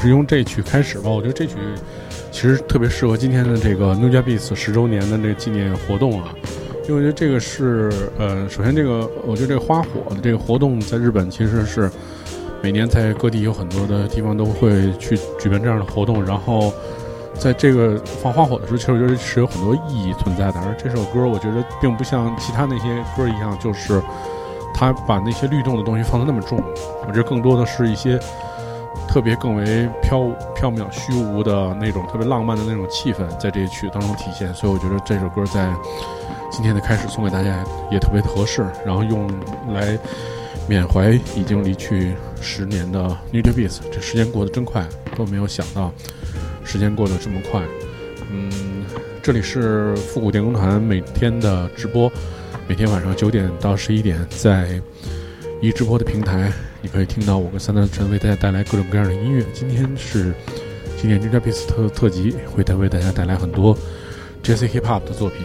是用这曲开始吧。我觉得这曲其实特别适合今天的这个 New Jack Beats 十周年的这个纪念活动啊，因为我觉得这个是呃，首先这个我觉得这个花火的这个活动在日本其实是每年在各地有很多的地方都会去举办这样的活动，然后在这个放花火的时候，其实我觉得是有很多意义存在的。而这首歌我觉得并不像其他那些歌一样，就是他把那些律动的东西放得那么重，我觉得更多的是一些。特别更为飘飘渺虚无的那种特别浪漫的那种气氛，在这些曲当中体现，所以我觉得这首歌在今天的开始送给大家也特别合适，然后用来缅怀已经离去十年的 New j a Beats。这时间过得真快，都没有想到时间过得这么快。嗯，这里是复古电工团每天的直播，每天晚上九点到十一点在一直播的平台。你可以听到我跟三德陈为大家带来各种各样的音乐。今天是今年 Ninja Beats 特特辑，会带为大家带来很多 Jazz Hip Hop 的作品。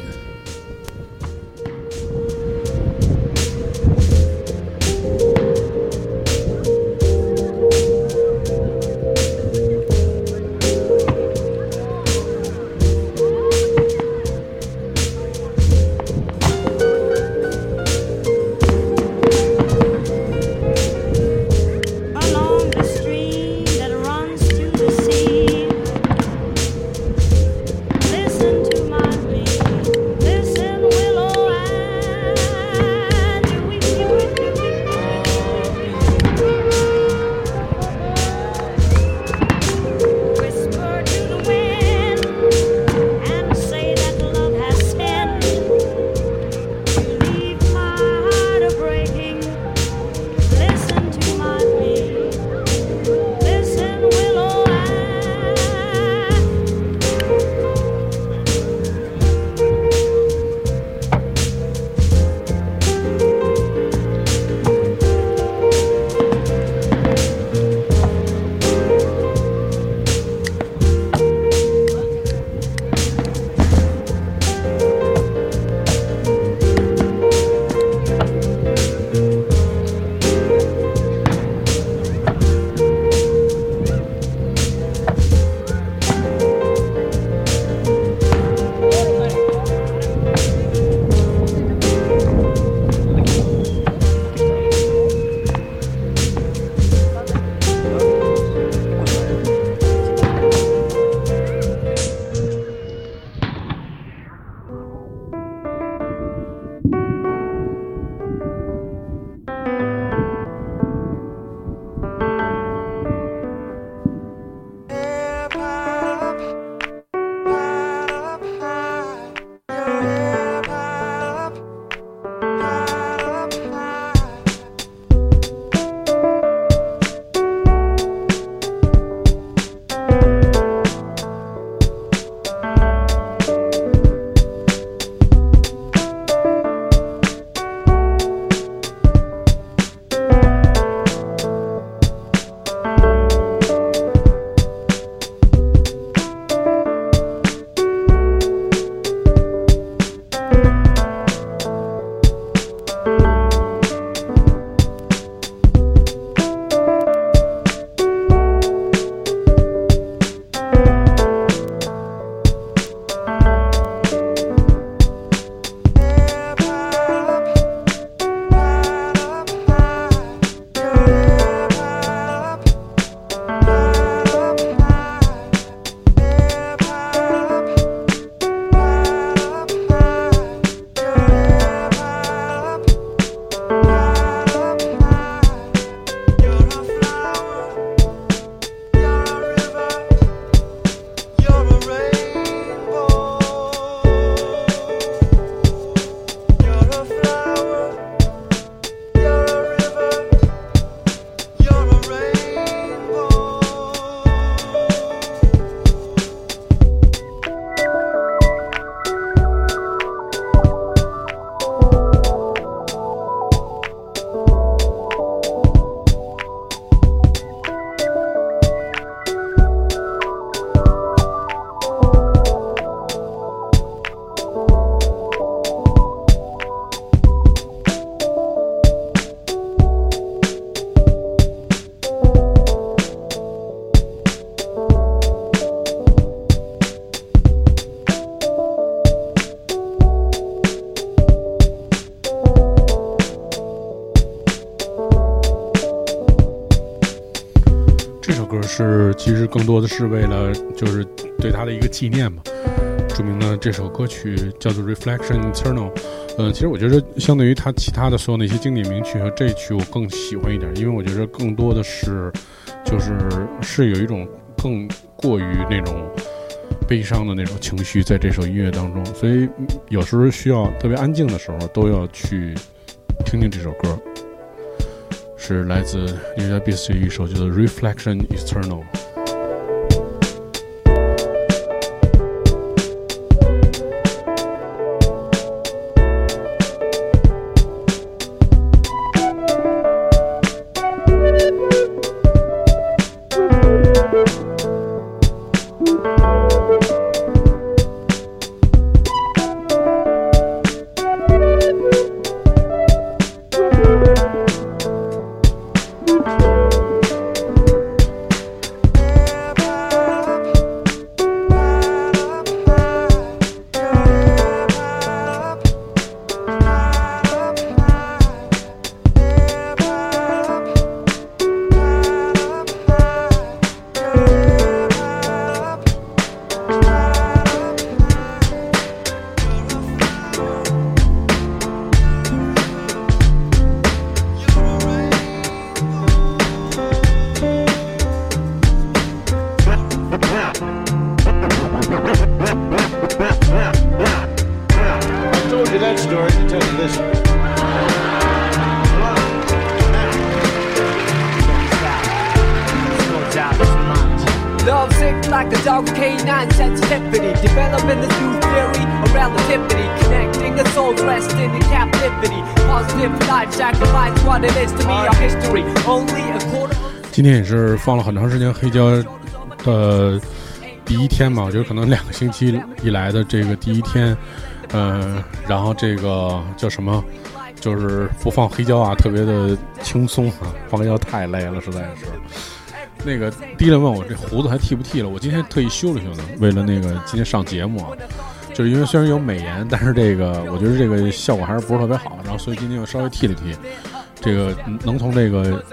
纪念嘛。著名的这首歌曲叫做《Reflection Eternal》。嗯，其实我觉得相对于他其他的所有那些经典名曲和这曲，我更喜欢一点，因为我觉得更多的是就是是有一种更过于那种悲伤的那种情绪在这首音乐当中，所以有时候需要特别安静的时候都要去听听这首歌。是来自 New York Beats 一首叫做《Reflection Eternal》。今天也是放了很长时间黑胶的第一天嘛，我觉得可能两个星期以来的这个第一天，嗯，然后这个叫什么，就是不放黑胶啊，特别的轻松啊，放黑胶太累了，实在是。那个迪伦问我这胡子还剃不剃了，我今天特意修了修呢，为了那个今天上节目啊，就是因为虽然有美颜，但是这个我觉得这个效果还是不是特别好，然后所以今天又稍微剃了剃，这个能从这个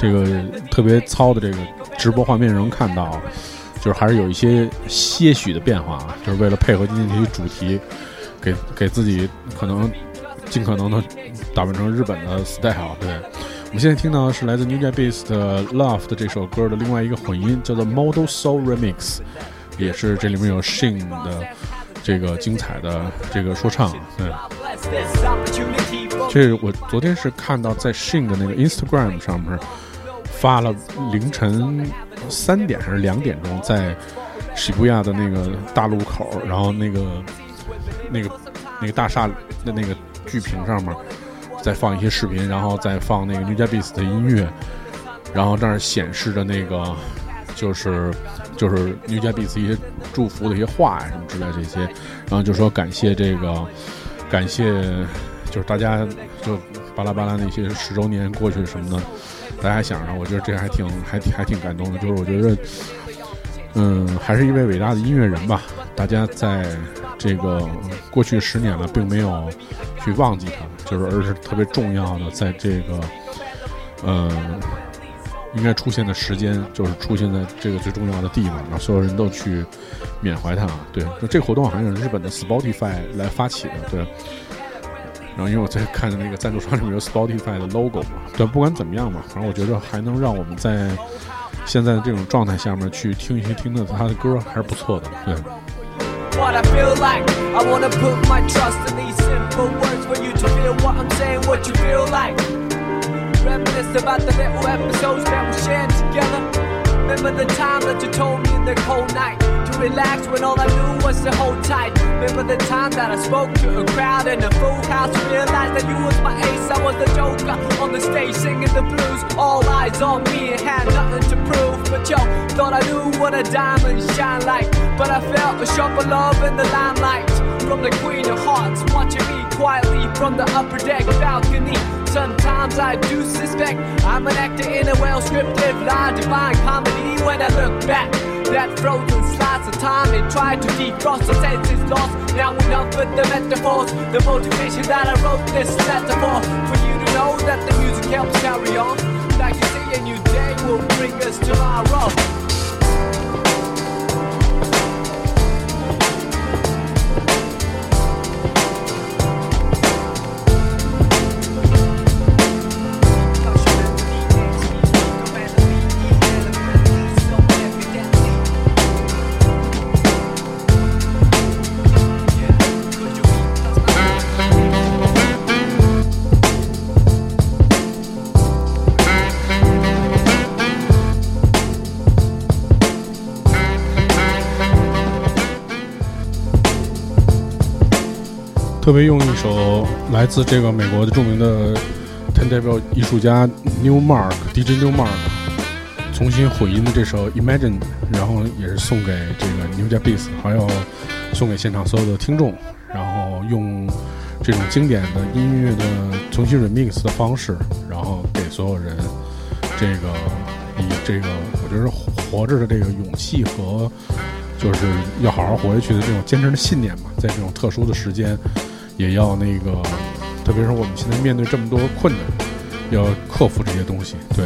这个特别糙的这个直播画面中看到，就是还是有一些些许的变化啊，就是为了配合今天这些主题，给给自己可能尽可能的打扮成日本的 style，对。我们现在听到的是来自 New Jack Beats 的《Love》的这首歌的另外一个混音，叫做《Model Soul Remix》，也是这里面有 Shin 的这个精彩的这个说唱。对，这我昨天是看到在 Shin 的那个 Instagram 上面发了凌晨三点还是两点钟，在喜布亚的那个大路口，然后那个那个那个大厦的那个巨屏上面。再放一些视频，然后再放那个 New Japan 的音乐，然后这儿显示着那个就是就是 New Japan 一些祝福的一些话呀什么之类这些，然后就说感谢这个感谢就是大家就巴拉巴拉那些十周年过去什么的，大家想着，我觉得这还挺还挺还挺感动的，就是我觉得嗯还是一位伟大的音乐人吧，大家在这个过去十年了，并没有去忘记他。就是，而是特别重要的，在这个，呃，应该出现的时间，就是出现在这个最重要的地方，让所有人都去缅怀他。对，这活动好像是日本的 Spotify 来发起的，对。然后因为我在看那个赞助商里面有 Spotify 的 logo 嘛，对，不管怎么样吧，反正我觉得还能让我们在现在的这种状态下面去听一些听的他的歌，还是不错的，对。what I feel like. I wanna put my trust in these simple words for you to feel what I'm saying, what you feel like. Reminisce about the little episodes that we shared together. Remember the time that you told me in the cold night to relax when all I knew was to hold tight. Remember the time that I spoke to a crowd in a full house, realized that you was my ace, I was the joker on the stage singing the blues. All eyes on me and had nothing to prove, but yo, thought I knew what a diamond shine like. But I felt a of love in the limelight from the Queen of Hearts, watching me quietly from the upper deck balcony. Sometimes I do suspect I'm an actor in a well scripted lie, divine comedy when I look back. That frozen slice of time and tried to defrost the senses lost. Now enough with the metaphors, the motivation that I wrote this letter for. For you to know that the music helps carry on. Like you say, a new day will bring us tomorrow. 特别用一首来自这个美国的著名的 ten table 艺术家 New Mark DJ New Mark 重新混音的这首 Imagine，然后也是送给这个 New j a b e a s 还有送给现场所有的听众，然后用这种经典的音乐的重新 remix 的方式，然后给所有人这个以这个我觉得活着的这个勇气和就是要好好活下去的这种坚持的信念吧，在这种特殊的时间，也要那个，特别是我们现在面对这么多困难，要克服这些东西。对，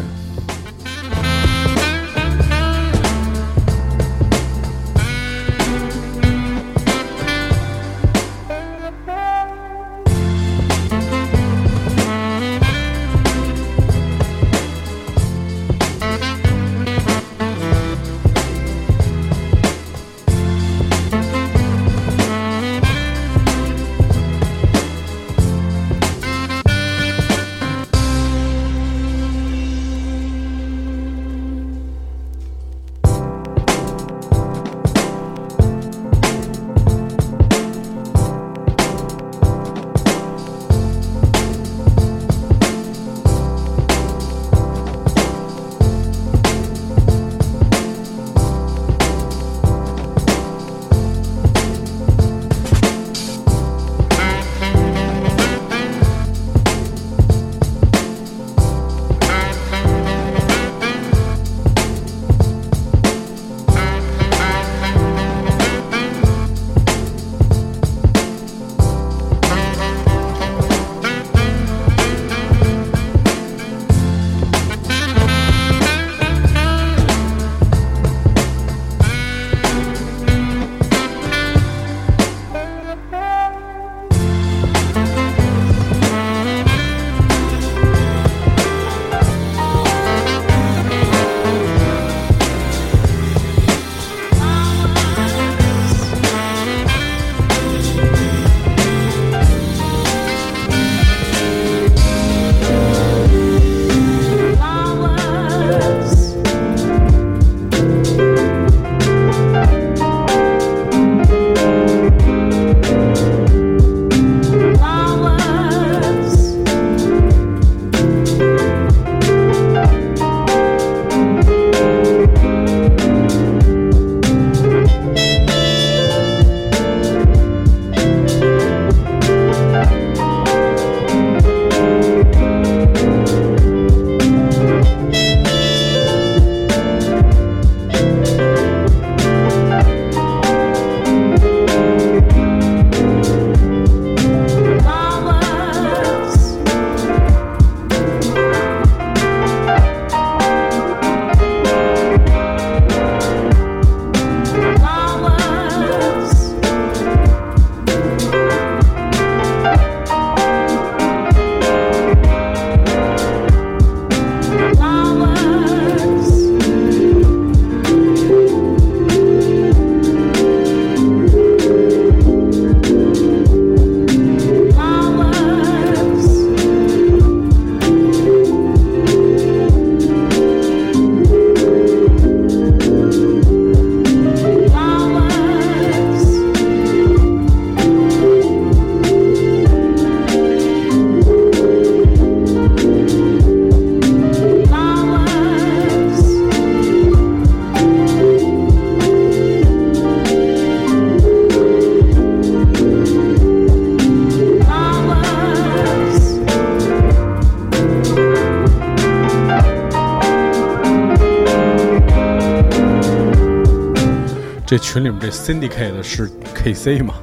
群里面这 Syndicate 是 KC 嘛？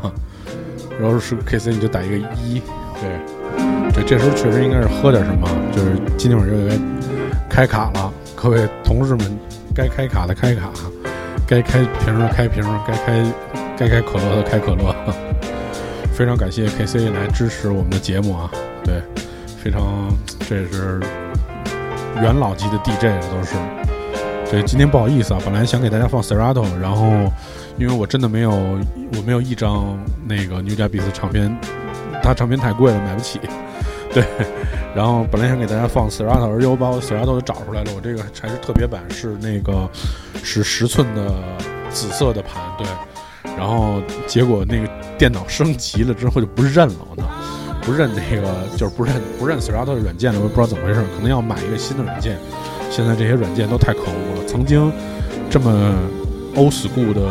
然后是 KC 你就打一个一，对，对这时候确实应该是喝点什么，就是今天晚上又该开卡了，各位同事们，该开卡的开卡，该开瓶的开瓶，该开该开可乐的开可乐。非常感谢 KC 来支持我们的节目啊！对，非常这是元老级的 DJ 都是。对，今天不好意思啊，本来想给大家放 Serato，然后因为我真的没有，我没有一张那个 New j a b s 唱片，它唱片太贵了，买不起。对，然后本来想给大家放 Serato，而且我把我 Serato 都找出来了，我这个还是特别版，是那个是十寸的紫色的盘，对。然后结果那个电脑升级了之后就不认了，我操，不认那个就是不认不认 Serato 的软件了，我也不知道怎么回事，可能要买一个新的软件。现在这些软件都太可恶了，曾经这么 old school 的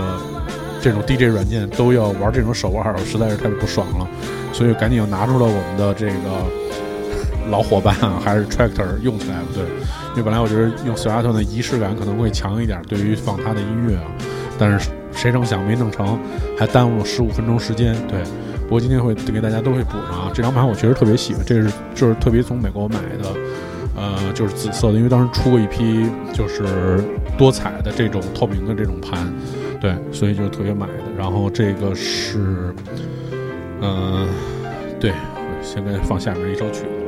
这种 DJ 软件都要玩这种手腕，我实在是太不爽了，所以赶紧又拿出了我们的这个老伙伴，还是 Tractor 用起来了。对，因为本来我觉得用 Serato 的仪式感可能会强一点，对于放他的音乐啊，但是谁成想没弄成，还耽误了十五分钟时间。对，不过今天会给大家都会补上啊。这张盘我确实特别喜欢，这是就是特别从美国买的。呃，就是紫色的，因为当时出过一批就是多彩的这种透明的这种盘，对，所以就特别买的。然后这个是，嗯，对，先给放下面一首曲子。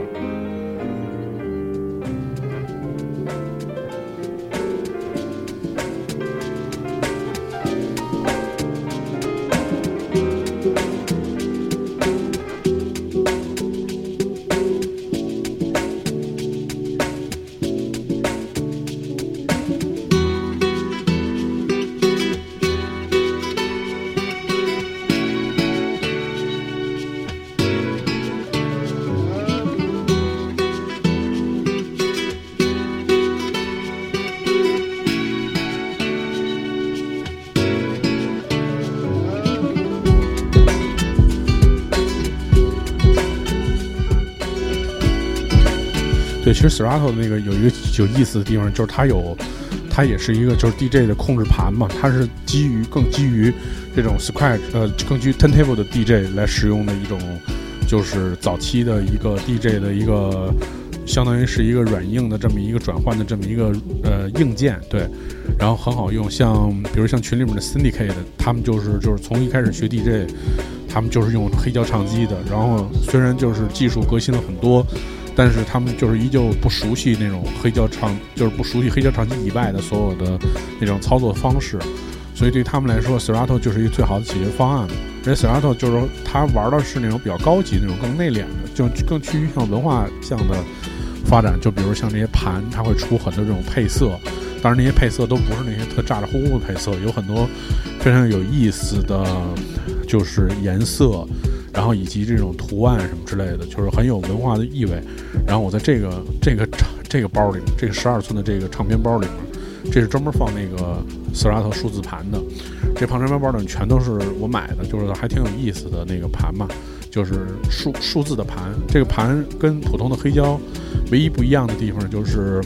其实 Serato 那个有一个有意思的地方，就是它有，它也是一个就是 DJ 的控制盘嘛，它是基于更基于这种 Scratch 呃更基于 Turntable 的 DJ 来使用的一种，就是早期的一个 DJ 的一个，相当于是一个软硬的这么一个转换的这么一个呃硬件，对，然后很好用，像比如像群里面的 Syndicate，他们就是就是从一开始学 DJ，他们就是用黑胶唱机的，然后虽然就是技术革新了很多。但是他们就是依旧不熟悉那种黑胶唱，就是不熟悉黑胶唱机以外的所有的那种操作方式，所以对他们来说，Serato 就是一个最好的解决方案。而且 Serato 就是说，他玩的是那种比较高级、那种更内敛的，就更趋于像文化向的发展。就比如像这些盘，它会出很多这种配色，当然那些配色都不是那些特咋咋呼呼的配色，有很多非常有意思的，就是颜色。然后以及这种图案什么之类的，就是很有文化的意味。然后我在这个这个 这个包里面，这个十二寸的这个唱片包里面，这是专门放那个 Serato 数字盘的。这唱片包里全都是我买的，就是还挺有意思的那个盘嘛，就是数数字的盘。这个盘跟普通的黑胶唯一不一样的地方就是，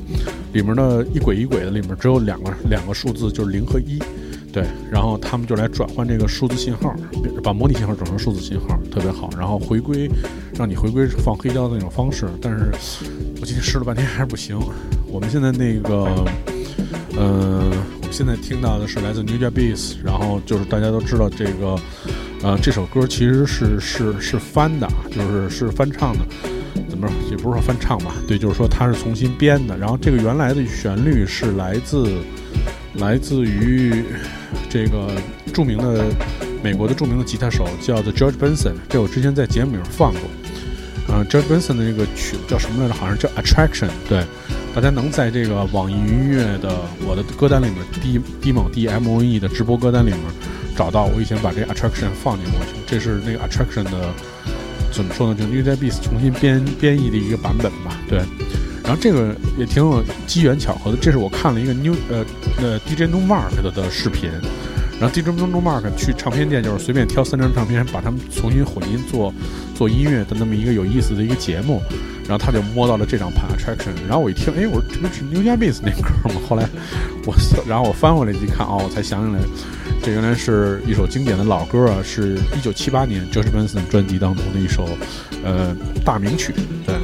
里面的一轨一轨的里面只有两个两个数字，就是零和一。对，然后他们就来转换这个数字信号，把模拟信号转成数字信号，特别好。然后回归，让你回归放黑胶的那种方式。但是我今天试了半天还是不行。我们现在那个，嗯，我们现在听到的是来自 New j a b e a s 然后就是大家都知道这个，呃，这首歌其实是是是翻的，就是是翻唱的，怎么也不是说翻唱吧？对，就是说它是重新编的。然后这个原来的旋律是来自。来自于这个著名的美国的著名的吉他手，叫做 George Benson。这我之前在节目里面放过。嗯，George Benson 的那个曲子叫什么来着？好像叫 Attraction。对，大家能在这个网易云音乐的我的歌单里面，D D 猛 D M O E 的直播歌单里面找到。我以前把这 Attraction 放进过去，这是那个 Attraction 的怎么说呢？就 New Jack Beats 重新编编译的一个版本吧。对。然后这个也挺有机缘巧合的，这是我看了一个 New 呃呃 DJ No Mark 的的视频，然后 DJ No Mark 去唱片店就是随便挑三张唱片，把它们重新混音做做音乐的那么一个有意思的一个节目，然后他就摸到了这张盘 Attraction，然后我一听，哎，我说这不是 New j a Beats 那歌吗？后来我然后我翻回来一看，哦，我才想起来，这原来是一首经典的老歌啊，是一九七八年 Jorge Benson 专辑当中的一首呃大名曲，对。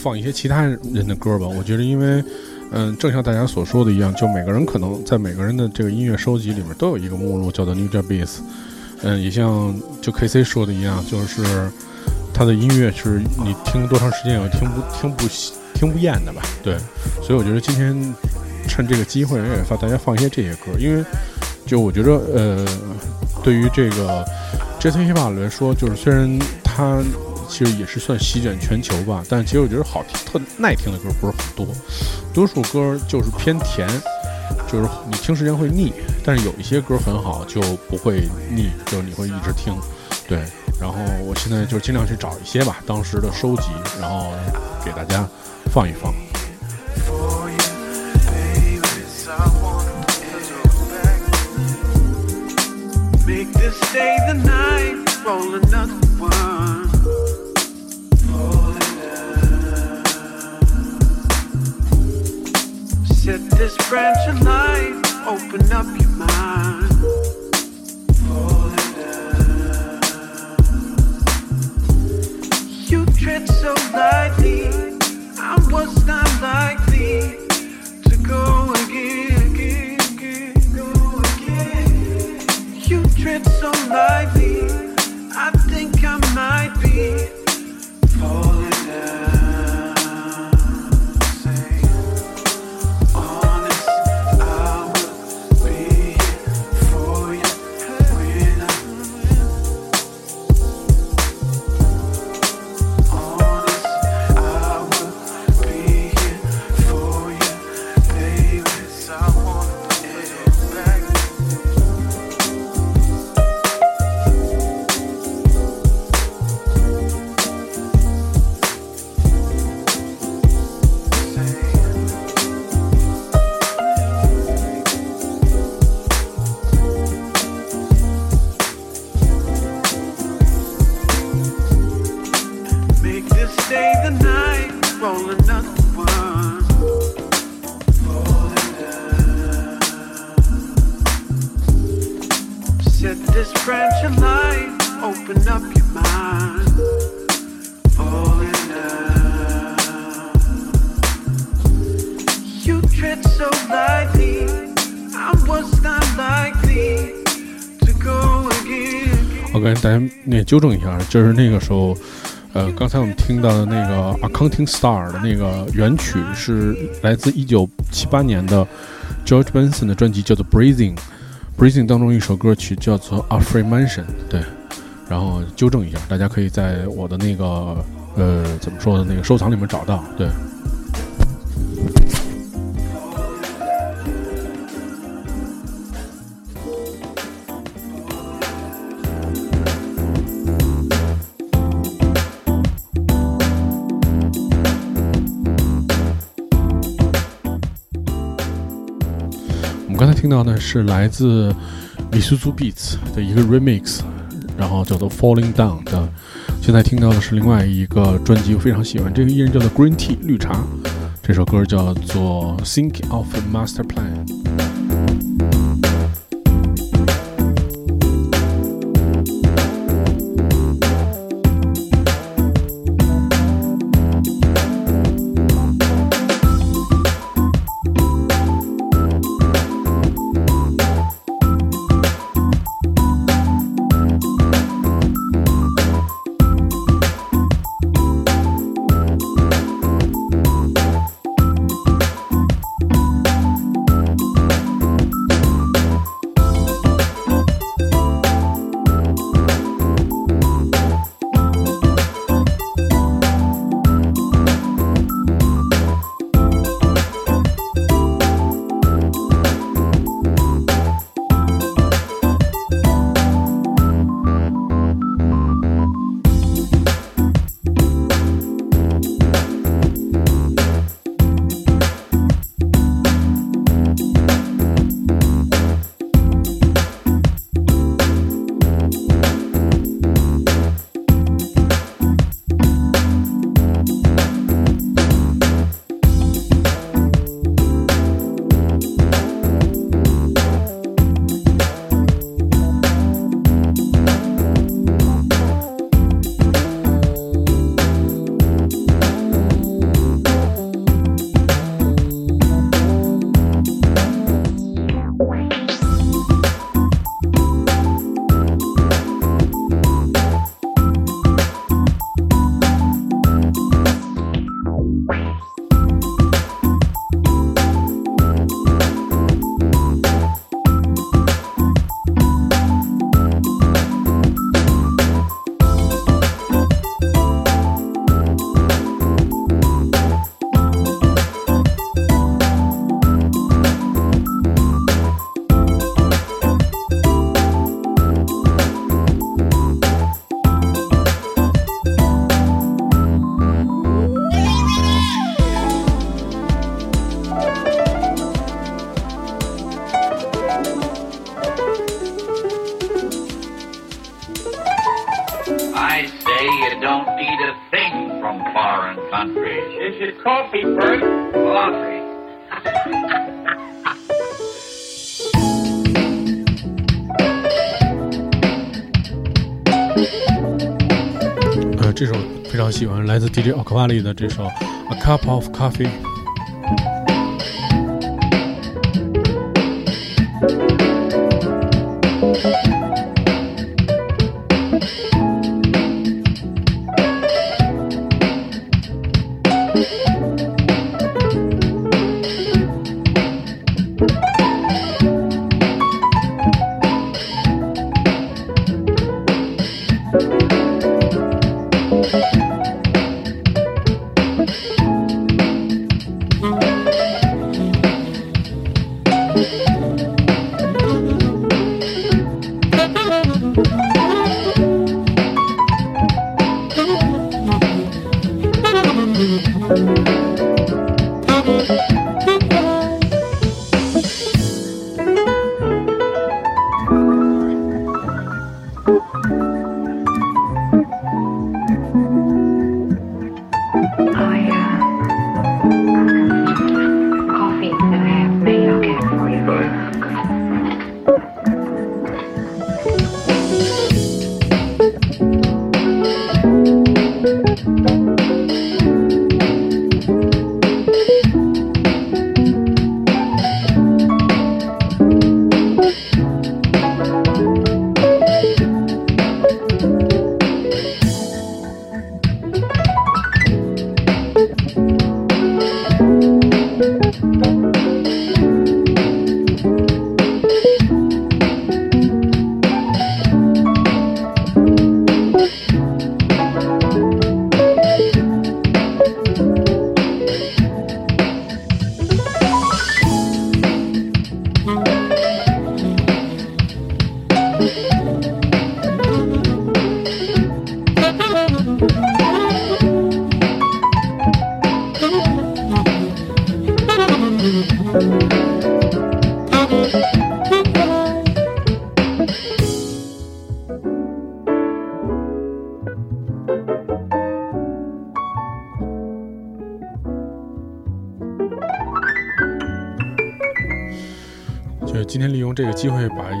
放一些其他人的歌吧。我觉得，因为，嗯，正像大家所说的一样，就每个人可能在每个人的这个音乐收集里面都有一个目录，叫做 new jabez。嗯，也像就 K C 说的一样，就是他的音乐是你听多长时间也听不听不听不厌的吧？对，所以我觉得今天趁这个机会也放大家放一些这些歌，因为就我觉得，呃，对于这个 Jazz Hip Hop 来说，就是虽然它。其实也是算席卷全球吧，但其实我觉得好听、特耐听的歌不是很多，多数歌就是偏甜，就是你听时间会腻。但是有一些歌很好，就不会腻，就是你会一直听。对，然后我现在就尽量去找一些吧，当时的收集，然后给大家放一放。Set this branch of light, open up your mind. You tread so lightly, I was not likely to go again, again, again, go again. You tread so lightly, I think I might be 就是那个时候，呃，刚才我们听到的那个《Accounting Star》的那个原曲是来自一九七八年的 George Benson 的专辑，叫做《Breathing》，Breathing 当中一首歌曲叫做《A Free Mansion》。对，然后纠正一下，大家可以在我的那个呃怎么说的那个收藏里面找到。对。听到的是来自 Misuzu Beats 的一个 remix，然后叫做 Falling Down 的。现在听到的是另外一个专辑，我非常喜欢这个艺人叫做 Green Tea 绿茶，这首歌叫做 Think of a Master Plan。来自 DJ 奥克瓦利的这首《A Cup of Coffee》。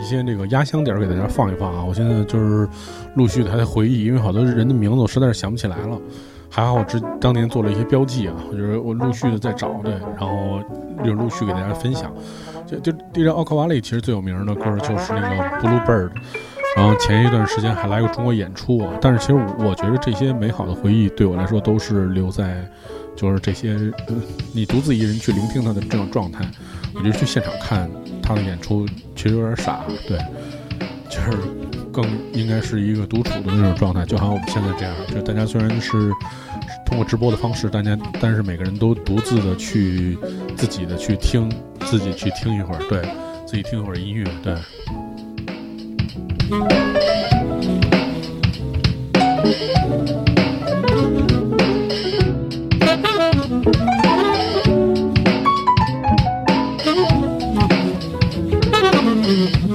一些这个压箱底儿给大家放一放啊！我现在就是陆续的还在回忆，因为好多人的名字我实在是想不起来了。还好我之当年做了一些标记啊，就是我陆续的在找对，然后就陆续给大家分享。就就这张奥克瓦利其实最有名的歌就是那个 Blue Bird，然后前一段时间还来过中国演出啊。但是其实我觉得这些美好的回忆对我来说都是留在，就是这些你独自一人去聆听他的这种状态。我觉得去现场看他的演出其实有点傻，对，就是更应该是一个独处的那种状态，就好像我们现在这样，就大家虽然是通过直播的方式，大家但是每个人都独自的去自己的去听，自己去听一会儿，对自己听一会儿音乐，对。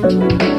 呃，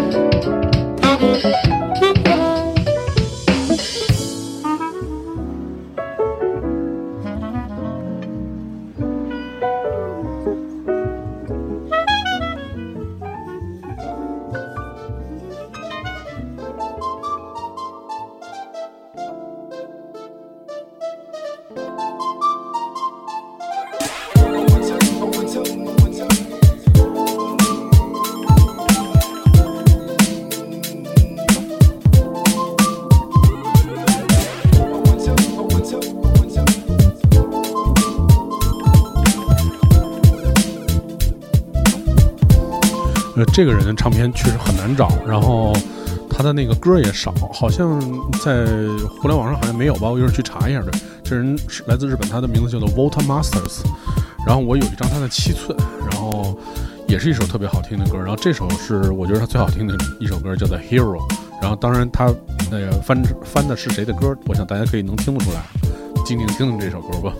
这个人唱片确实很难找，然后他的那个歌也少，好像在互联网上好像没有吧？我一会儿去查一下。对，这人是来自日本，他的名字叫做 Water Masters。然后我有一张他的七寸，然后也是一首特别好听的歌。然后这首是我觉得他最好听的一首歌，叫做 Hero。然后当然他那个翻翻的是谁的歌，我想大家可以能听得出来。静静听听这首歌吧。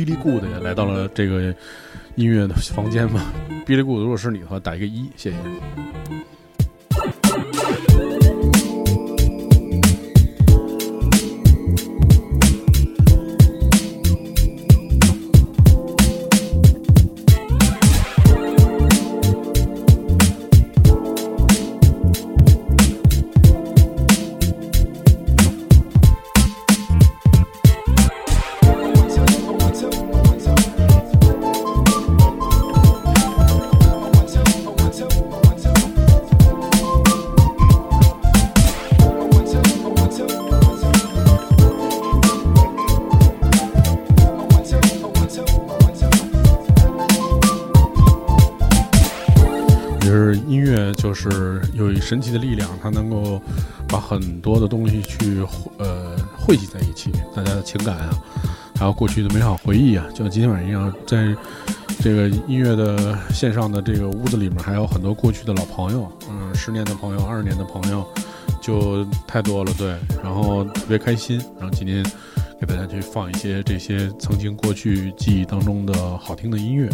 Billy Good 也来到了这个音乐的房间吧？Billy Good 如果是你的话，打一个一，谢谢。是有一神奇的力量，它能够把很多的东西去呃汇集在一起，大家的情感啊，还有过去的美好回忆啊，就像今天晚上一样，在这个音乐的线上的这个屋子里面，还有很多过去的老朋友，嗯，十年的朋友，二十年的朋友，就太多了，对，然后特别开心，然后今天给大家去放一些这些曾经过去记忆当中的好听的音乐。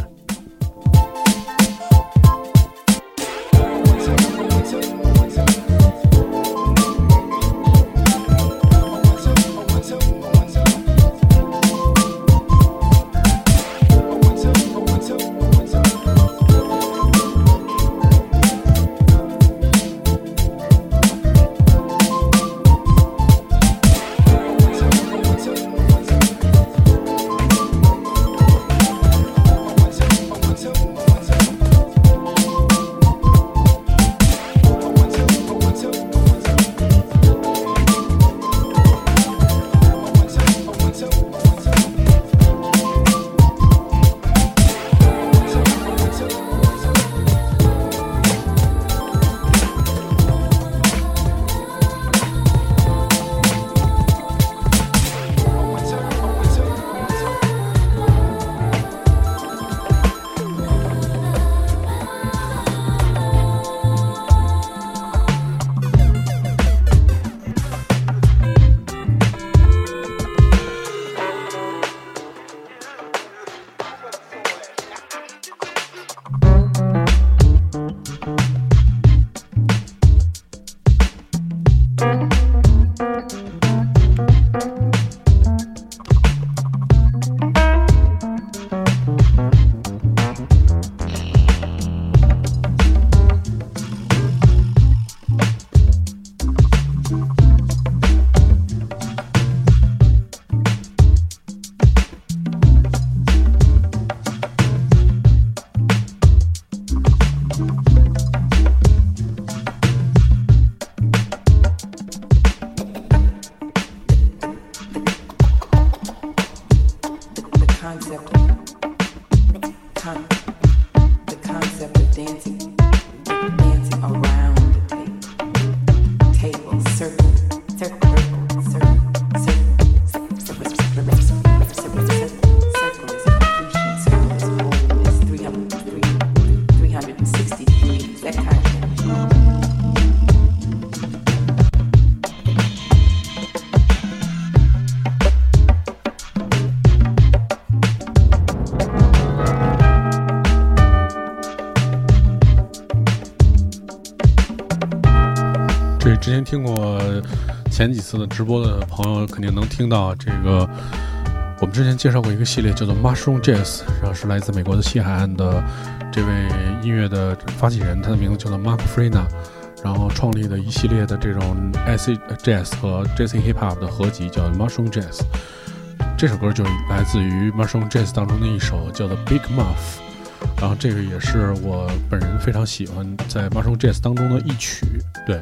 前几次的直播的朋友，肯定能听到这个。我们之前介绍过一个系列，叫做 Mushroom Jazz，然后是来自美国的西海岸的这位音乐的发起人，他的名字叫做 Mark Frena，然后创立的一系列的这种 AC Jazz 和 Jazz Hip Hop 的合集，叫 Mushroom Jazz。这首歌就来自于 Mushroom Jazz 当中的一首，叫做 Big Muff。然后这个也是我本人非常喜欢在 Mushroom Jazz 当中的一曲。对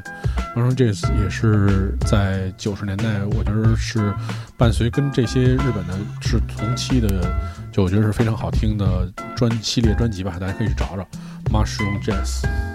，Mushroom Jazz 也是在九十年代，我觉得是伴随跟这些日本的是同期的，就我觉得是非常好听的专系列专辑吧，大家可以去找找 Mushroom Jazz。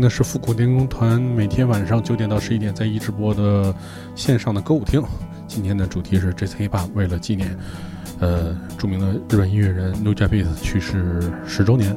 听的是复古电工团每天晚上九点到十一点在一直播的线上的歌舞厅。今天的主题是 J.C. Hip Hop 为了纪念，呃，著名的日本音乐人 Nujabes 去世十周年。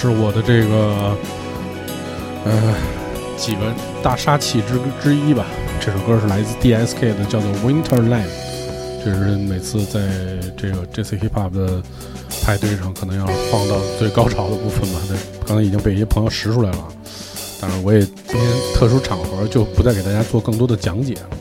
是我的这个呃几个大杀器之之一吧。这首歌是来自 D.S.K 的，叫做《Winterland》。这是每次在这个 J.C. Hip Hop 的派对上可能要放到最高潮的部分吧。那刚才已经被一些朋友识出来了，当然我也今天特殊场合就不再给大家做更多的讲解了。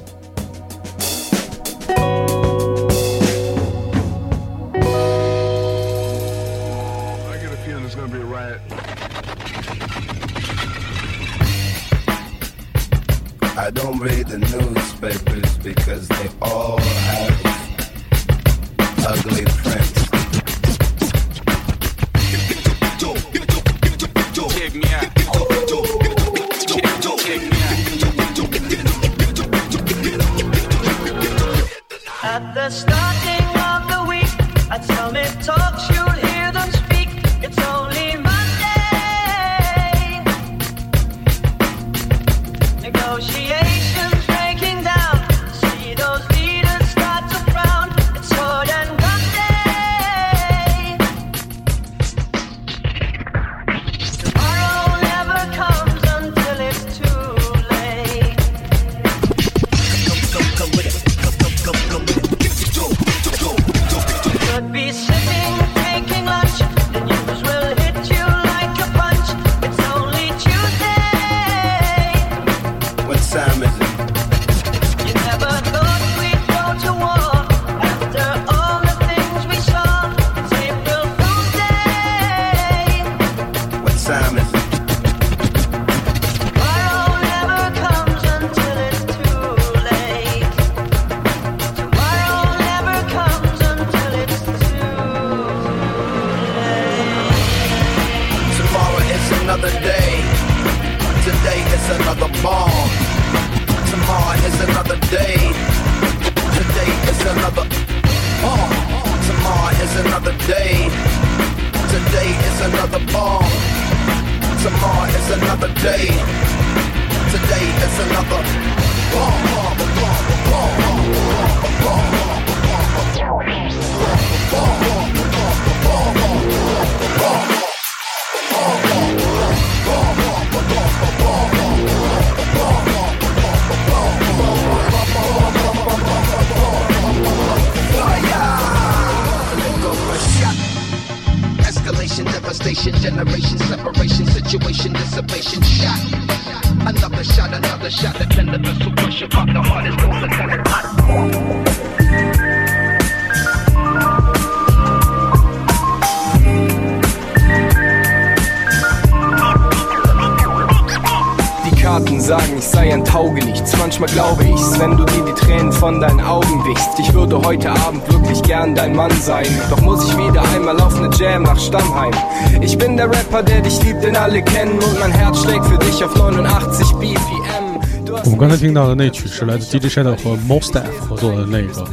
刚才听到的那曲是来自 DJ Shadow 和 Mostaf 合作的那个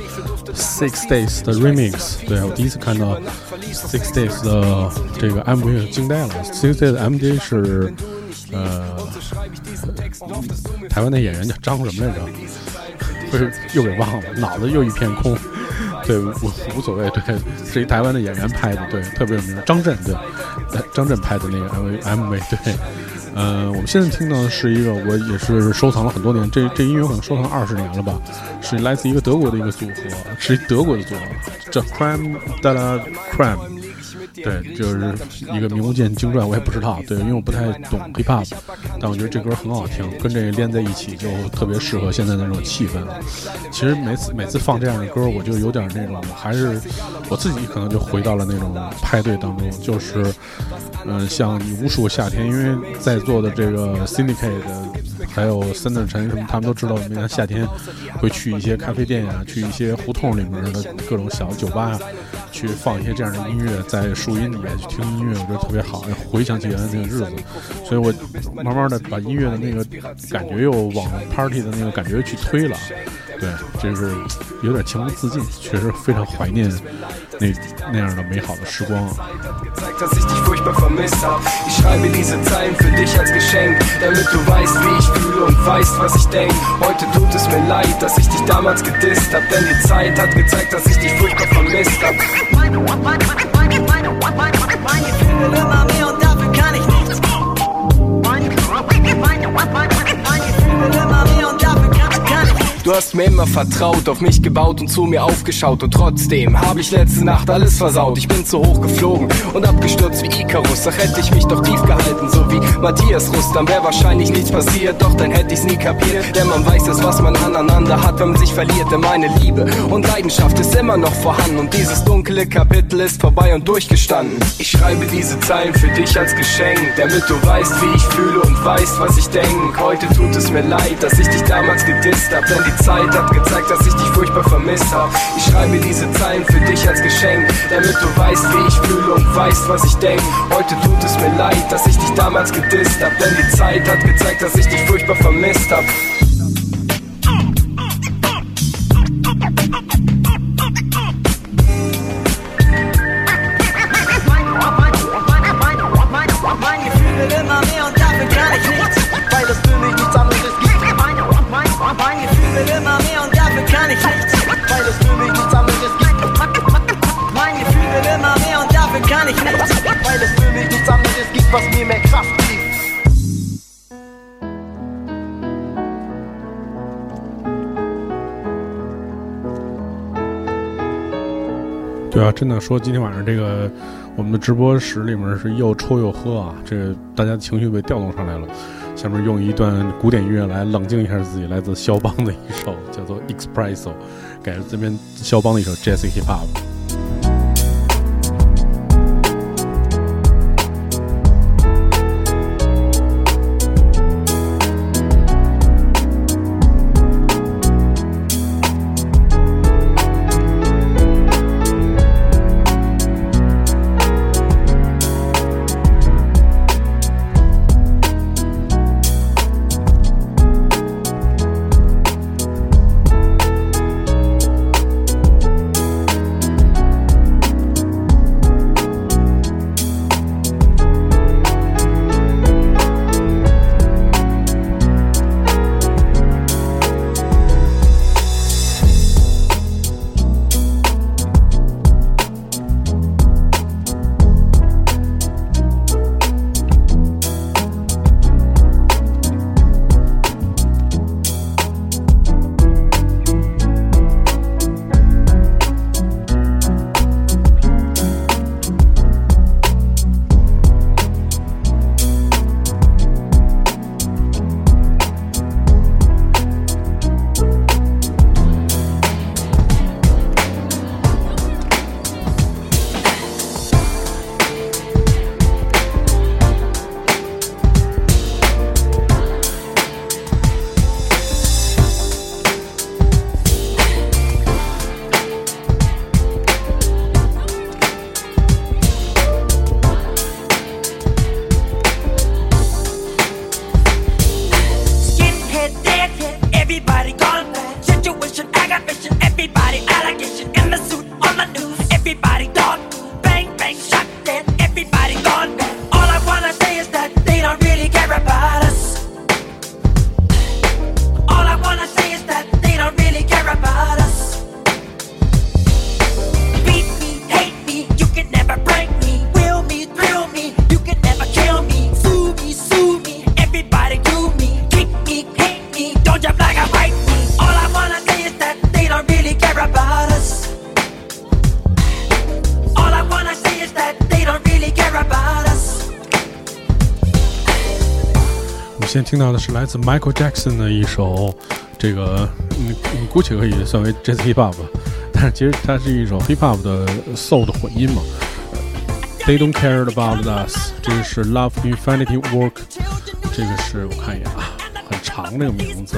Six Days 的 Remix。对我第一次看到 Six Days 的这个 MV 惊呆了。Six Days 的 MV 是呃台湾的演员叫张什么来着？不是又给忘了，脑子又一片空。对，无无所谓，对，是一台湾的演员拍的，对，特别有名，张震，对，张震拍的那个 MV MV，对，呃，我们现在听到的是一个，我也是收藏了很多年，这这音乐可能收藏二十年了吧，是来自一个德国的一个组合，是德国的组合，叫 Crime de la Crime。对，就是一个名不见经传，我也不知道。对，因为我不太懂 hip hop，但我觉得这歌很好听，跟这个连在一起就特别适合现在的那种气氛。其实每次每次放这样的歌，我就有点那种，还是我自己可能就回到了那种派对当中，就是嗯、呃像无数个夏天，因为在座的这个 Syndicate 的还有森特陈什么，他们都知道，每年夏天会去一些咖啡店呀、去一些胡同里面的各种小酒吧呀、去放一些这样的音乐，在树荫底下去听音乐，我觉得特别好，回想起原来那个日子，所以我慢慢的把音乐的那个感觉又往 party 的那个感觉去推了，对，这是有点情不自禁，确实非常怀念那那样的美好的时光啊。Gezeigt, dass ich schreibe diese Zeilen für dich als Geschenk, damit du weißt, wie ich fühle und weißt, was ich denk. Heute tut es mir leid, dass ich dich damals gedisst hab, denn die Zeit hat gezeigt, dass ich dich furchtbar vermisst hab. Mein Gefühl will immer mehr und dafür kann ich nichts. Mein mein Gefühl Du hast mir immer vertraut, auf mich gebaut und zu mir aufgeschaut und trotzdem habe ich letzte Nacht alles versaut. Ich bin zu hoch geflogen und abgestürzt wie Icarus. Ach hätte ich mich doch tief gehalten, so wie Matthias Rustam, wäre wahrscheinlich nichts passiert, doch dann hätte ich's nie kapiert. Denn man weiß es, was man aneinander hat, wenn man sich verliert. Denn meine Liebe und Leidenschaft ist immer noch vorhanden und dieses dunkle Kapitel ist vorbei und durchgestanden. Ich schreibe diese Zeilen für dich als Geschenk, damit du weißt, wie ich fühle und weißt, was ich denk. Heute tut es mir leid, dass ich dich damals gedisst hab, denn die Zeit hat gezeigt, dass ich dich furchtbar vermisst hab. Ich schreibe diese Zeilen für dich als Geschenk, damit du weißt, wie ich fühle und weißt, was ich denk. Heute tut es mir leid, dass ich dich damals gedisst hab, denn die Zeit hat gezeigt, dass ich dich furchtbar vermisst hab. 对啊，真的说今天晚上这个我们的直播室里面是又抽又喝啊，这大家情绪被调动上来了。下面用一段古典音乐来冷静一下自己，来自肖邦的一首叫做《Expresso》，改自这边肖邦的一首 Jazz Hip Hop。听到的是来自 Michael Jackson 的一首，这个你你姑且可以算为 Jazz Hip Hop，吧但是其实它是一首 Hip Hop 的 Soul 的混音嘛。They don't care about us，这个是 Love Infinity Work，这个是我看一眼啊，很长这个名字，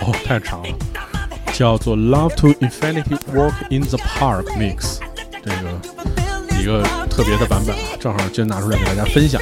哦，太长了，叫做 Love to Infinity Work in the Park Mix，这个一个特别的版本啊，正好就拿出来给大家分享。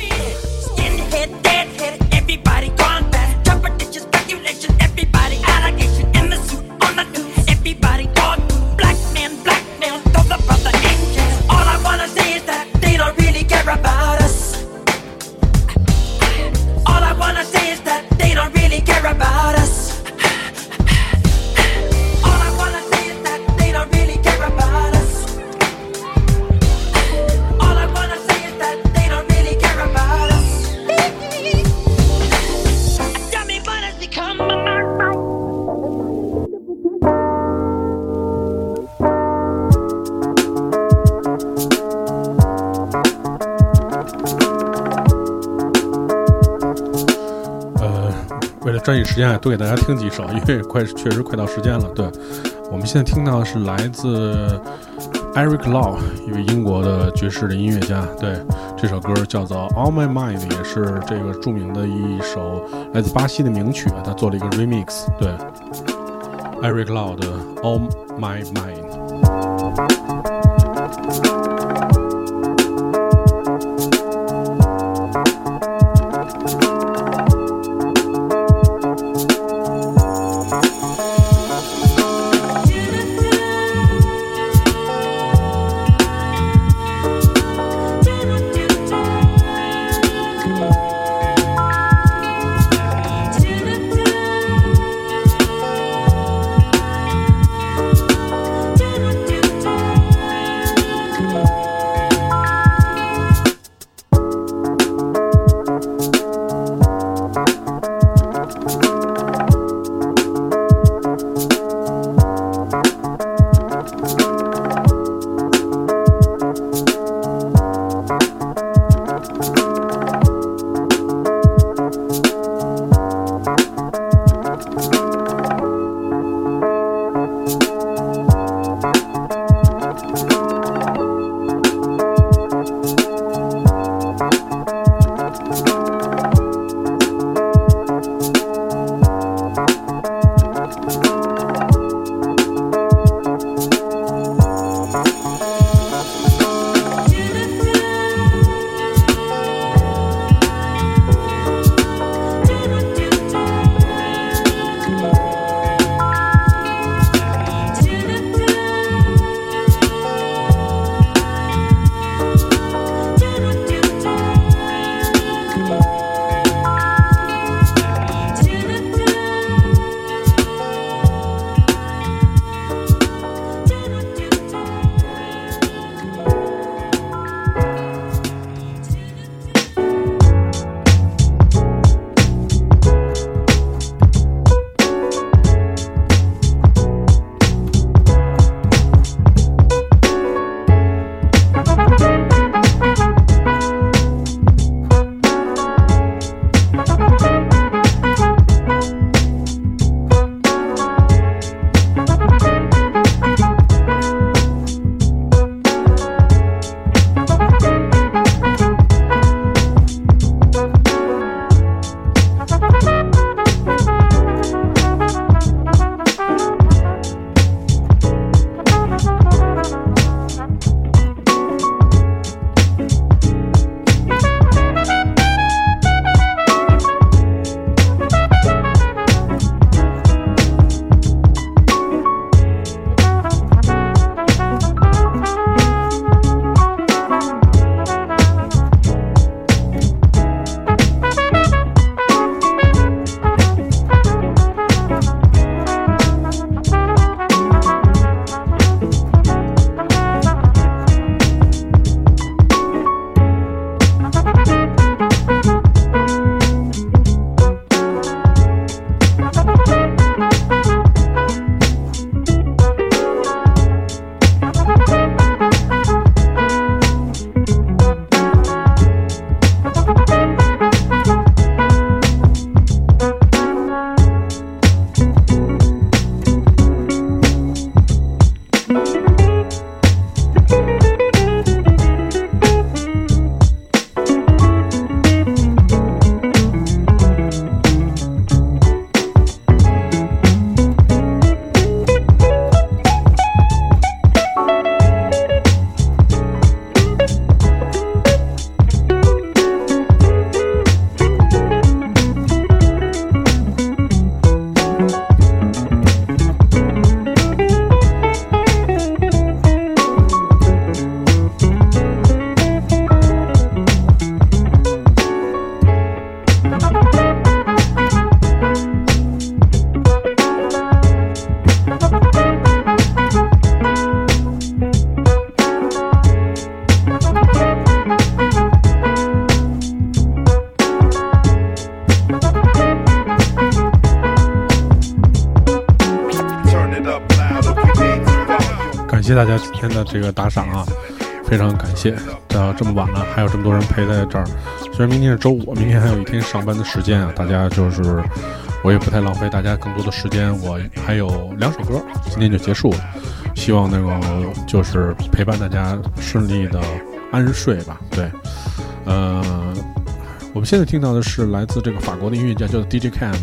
多给大家听几首，因为快确实快到时间了。对，我们现在听到的是来自 Eric Law，一位英国的爵士的音乐家。对，这首歌叫做《All My Mind》，也是这个著名的一首来自巴西的名曲，他做了一个 remix。对，Eric Law 的《All My Mind》。大家今天的这个打赏啊，非常感谢。到这么晚了，还有这么多人陪在这儿。虽然明天是周五，明天还有一天上班的时间啊，大家就是我也不太浪费大家更多的时间。我还有两首歌，今天就结束了。希望那个就是陪伴大家顺利的安睡吧。对，呃，我们现在听到的是来自这个法国的音乐家，叫做 DJ Cam，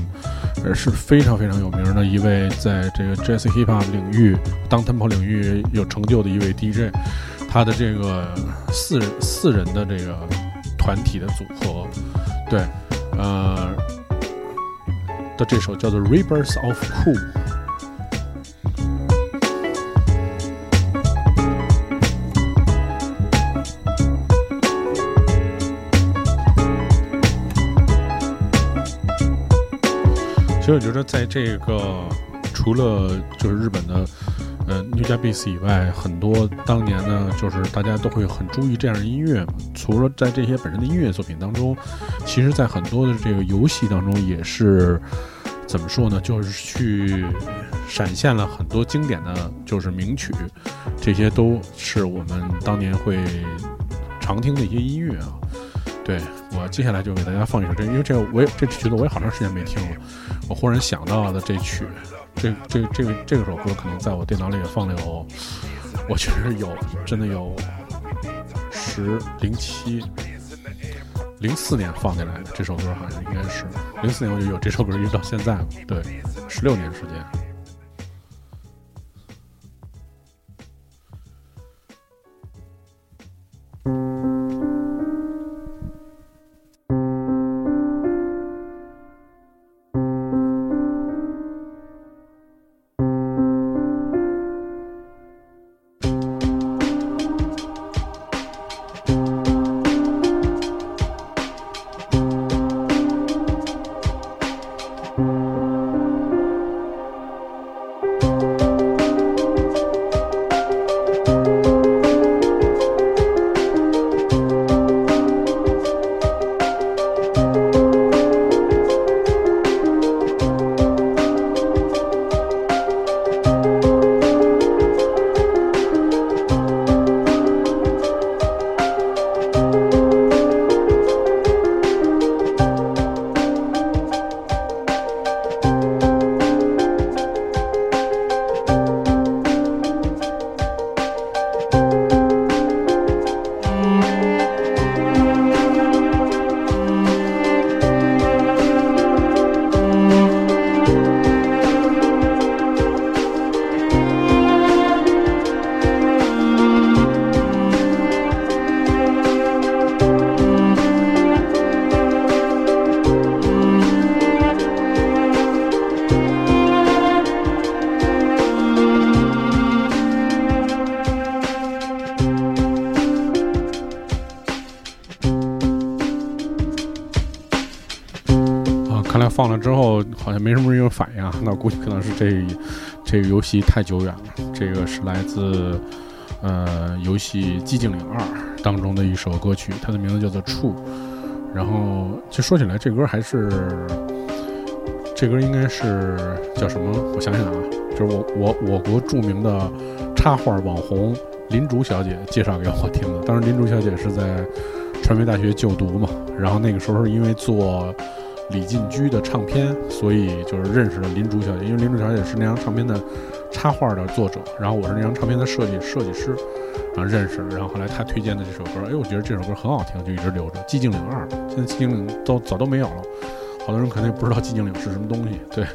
而是非常非常有名的一位在这个 Jazz Hip Hop 领域、当 Temple 领域有成就的一位 DJ。他的这个四四人的这个团体的组合，对，呃的这首叫做《Rivers of Cool》。其实我觉得，在这个除了就是日本的呃 New Japanese 以外，很多当年呢，就是大家都会很注意这样的音乐。除了在这些本身的音乐作品当中，其实在很多的这个游戏当中也是怎么说呢？就是去闪现了很多经典的就是名曲，这些都是我们当年会常听的一些音乐啊。对我接下来就给大家放一首这，因为这我也这曲子我也好长时间没听了，我忽然想到的这曲，这这这个这首歌可能在我电脑里也放了有，我觉得有真的有十零七零四年放进来的这首歌好像应该是零四年我就有这首歌，一直到现在，对，十六年时间。那估计可能是这这个游戏太久远了。这个是来自呃游戏《寂静岭二》当中的一首歌曲，它的名字叫做《True》。然后其实说起来，这歌还是这歌应该是叫什么？我想想啊，就是我我我国著名的插画网红林竹小姐介绍给我听的。当时林竹小姐是在传媒大学就读嘛，然后那个时候是因为做。李进居的唱片，所以就是认识了林竹小姐，因为林竹小姐是那张唱片的插画的作者，然后我是那张唱片的设计设计师，然后认识，然后后来他推荐的这首歌，哎，我觉得这首歌很好听，就一直留着。寂静岭二，现在寂静岭都早都没有了，好多人可能也不知道寂静岭是什么东西，对。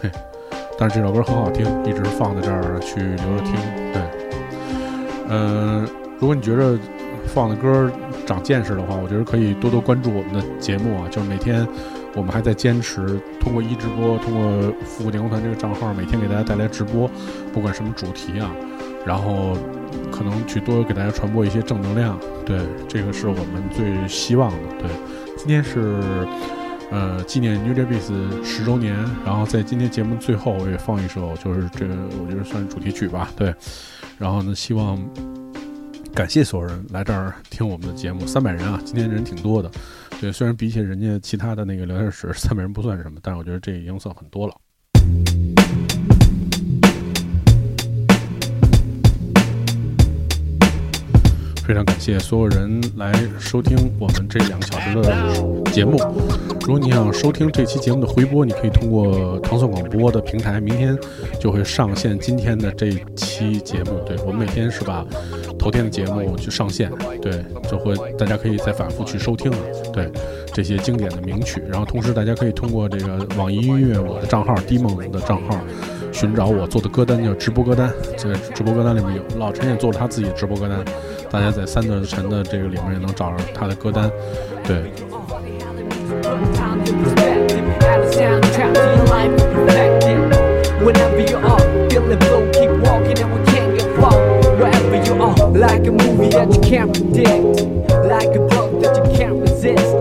但是这首歌很好听，一直放在这儿去留着听，对。嗯，如果你觉得放的歌长见识的话，我觉得可以多多关注我们的节目啊，就是每天。我们还在坚持通过一直播，通过复古电工团这个账号，每天给大家带来直播，不管什么主题啊，然后可能去多给大家传播一些正能量。对，这个是我们最希望的。对，今天是呃纪念 NewJeans 十周年，然后在今天节目最后我也放一首，就是这个我觉得算是主题曲吧。对，然后呢，希望感谢所有人来这儿听我们的节目，三百人啊，今天人挺多的。对，虽然比起人家其他的那个聊天室，三百人不算什么，但是我觉得这已经算很多了。非常感谢所有人来收听我们这两个小时的节目。如果你想收听这期节目的回播，你可以通过唐宋广播的平台，明天就会上线今天的这期节目。对我们每天是把头天的节目去上线，对，就会大家可以再反复去收听了。对这些经典的名曲，然后同时大家可以通过这个网易音乐我的账号 D 梦的账号。寻找我做的歌单叫直播歌单，这个直播歌单里面有老陈也做了他自己的直播歌单，大家在三德陈的这个里面也能找着他的歌单，对，Time to perspective, add a soundtrack to your life and perfect it. Whenever you are feeling blue, keep walking and we can't get far. Wherever you are, like a movie that you can't predict, like a book that you can't resist.